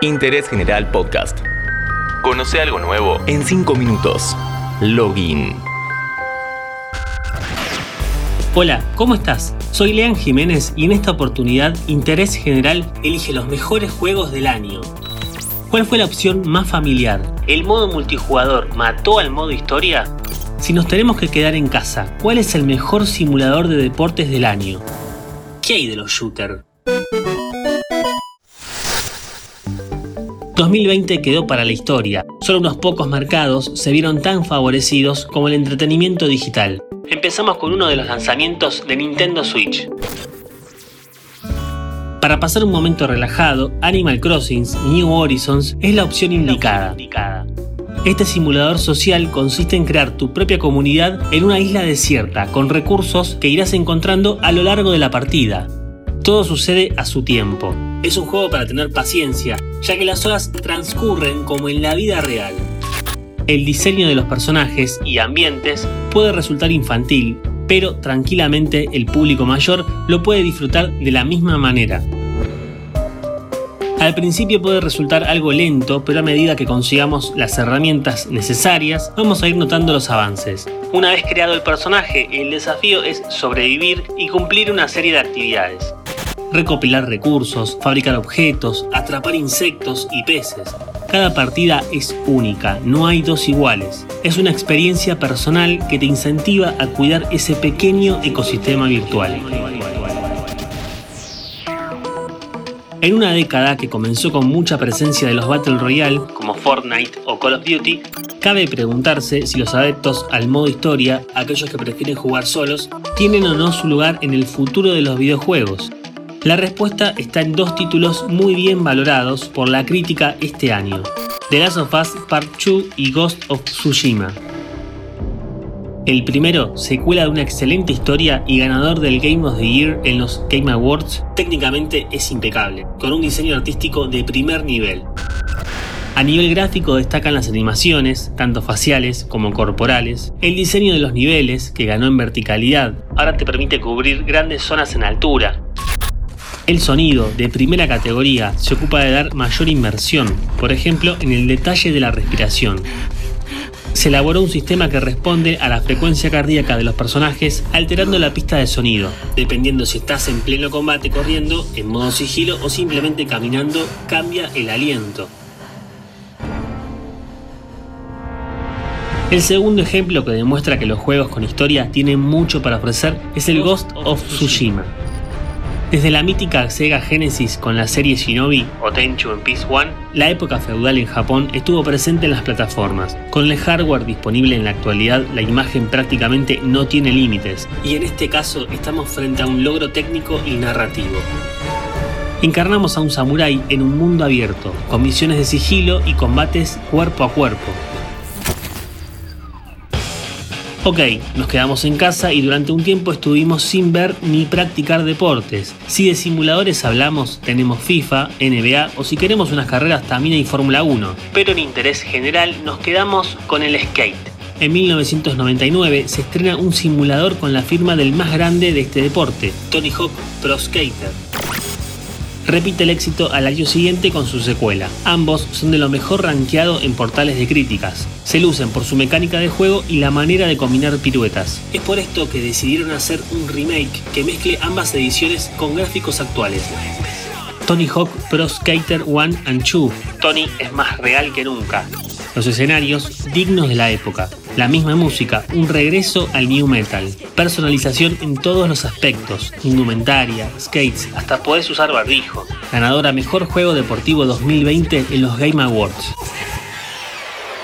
Interés General Podcast. Conoce algo nuevo en 5 minutos. Login. Hola, ¿cómo estás? Soy Lean Jiménez y en esta oportunidad Interés General elige los mejores juegos del año. ¿Cuál fue la opción más familiar? ¿El modo multijugador mató al modo historia? Si nos tenemos que quedar en casa, ¿cuál es el mejor simulador de deportes del año? ¿Qué hay de los shooters? 2020 quedó para la historia. Solo unos pocos mercados se vieron tan favorecidos como el entretenimiento digital. Empezamos con uno de los lanzamientos de Nintendo Switch. Para pasar un momento relajado, Animal Crossing New Horizons es la opción indicada. Este simulador social consiste en crear tu propia comunidad en una isla desierta, con recursos que irás encontrando a lo largo de la partida. Todo sucede a su tiempo. Es un juego para tener paciencia, ya que las horas transcurren como en la vida real. El diseño de los personajes y ambientes puede resultar infantil, pero tranquilamente el público mayor lo puede disfrutar de la misma manera. Al principio puede resultar algo lento, pero a medida que consigamos las herramientas necesarias, vamos a ir notando los avances. Una vez creado el personaje, el desafío es sobrevivir y cumplir una serie de actividades. Recopilar recursos, fabricar objetos, atrapar insectos y peces. Cada partida es única, no hay dos iguales. Es una experiencia personal que te incentiva a cuidar ese pequeño ecosistema virtual. En una década que comenzó con mucha presencia de los Battle Royale, como Fortnite o Call of Duty, cabe preguntarse si los adeptos al modo historia, aquellos que prefieren jugar solos, tienen o no su lugar en el futuro de los videojuegos. La respuesta está en dos títulos muy bien valorados por la crítica este año, The Last of Us Part 2 y Ghost of Tsushima. El primero, secuela de una excelente historia y ganador del Game of the Year en los Game Awards, técnicamente es impecable, con un diseño artístico de primer nivel. A nivel gráfico destacan las animaciones, tanto faciales como corporales, el diseño de los niveles, que ganó en verticalidad, ahora te permite cubrir grandes zonas en altura. El sonido, de primera categoría, se ocupa de dar mayor inmersión, por ejemplo en el detalle de la respiración, se elaboró un sistema que responde a la frecuencia cardíaca de los personajes alterando la pista de sonido, dependiendo si estás en pleno combate corriendo, en modo sigilo o simplemente caminando, cambia el aliento. El segundo ejemplo que demuestra que los juegos con historia tienen mucho para ofrecer es el Ghost of Tsushima. Desde la mítica Sega Genesis con la serie Shinobi o Tenchu en Peace One, la época feudal en Japón estuvo presente en las plataformas. Con el hardware disponible en la actualidad, la imagen prácticamente no tiene límites, y en este caso estamos frente a un logro técnico y narrativo. Encarnamos a un samurái en un mundo abierto, con misiones de sigilo y combates cuerpo a cuerpo, Ok, nos quedamos en casa y durante un tiempo estuvimos sin ver ni practicar deportes. Si de simuladores hablamos, tenemos FIFA, NBA o si queremos unas carreras también hay Fórmula 1. Pero en interés general nos quedamos con el skate. En 1999 se estrena un simulador con la firma del más grande de este deporte, Tony Hawk Pro Skater repite el éxito al año siguiente con su secuela. Ambos son de lo mejor rankeado en portales de críticas. Se lucen por su mecánica de juego y la manera de combinar piruetas. Es por esto que decidieron hacer un remake que mezcle ambas ediciones con gráficos actuales. Tony Hawk Pro Skater 1 and 2. Tony es más real que nunca. Los escenarios dignos de la época, la misma música, un regreso al new metal, personalización en todos los aspectos, indumentaria, skates, hasta podés usar barbijo. Ganadora Mejor Juego Deportivo 2020 en los Game Awards.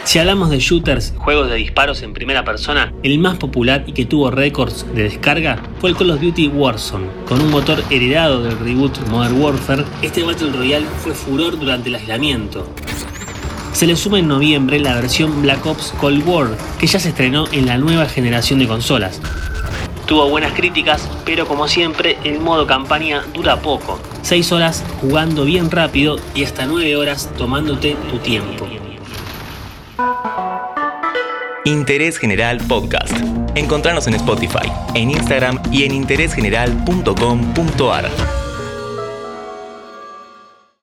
Si hablamos de shooters, juegos de disparos en primera persona, el más popular y que tuvo récords de descarga fue el Call of Duty Warzone. Con un motor heredado del reboot Modern Warfare, este Battle Royale fue furor durante el aislamiento se le suma en noviembre la versión Black Ops Cold War, que ya se estrenó en la nueva generación de consolas. Tuvo buenas críticas, pero como siempre, el modo campaña dura poco. 6 horas jugando bien rápido y hasta 9 horas tomándote tu tiempo. Interés General Podcast. Encontrarnos en Spotify, en Instagram y en interésgeneral.com.ar.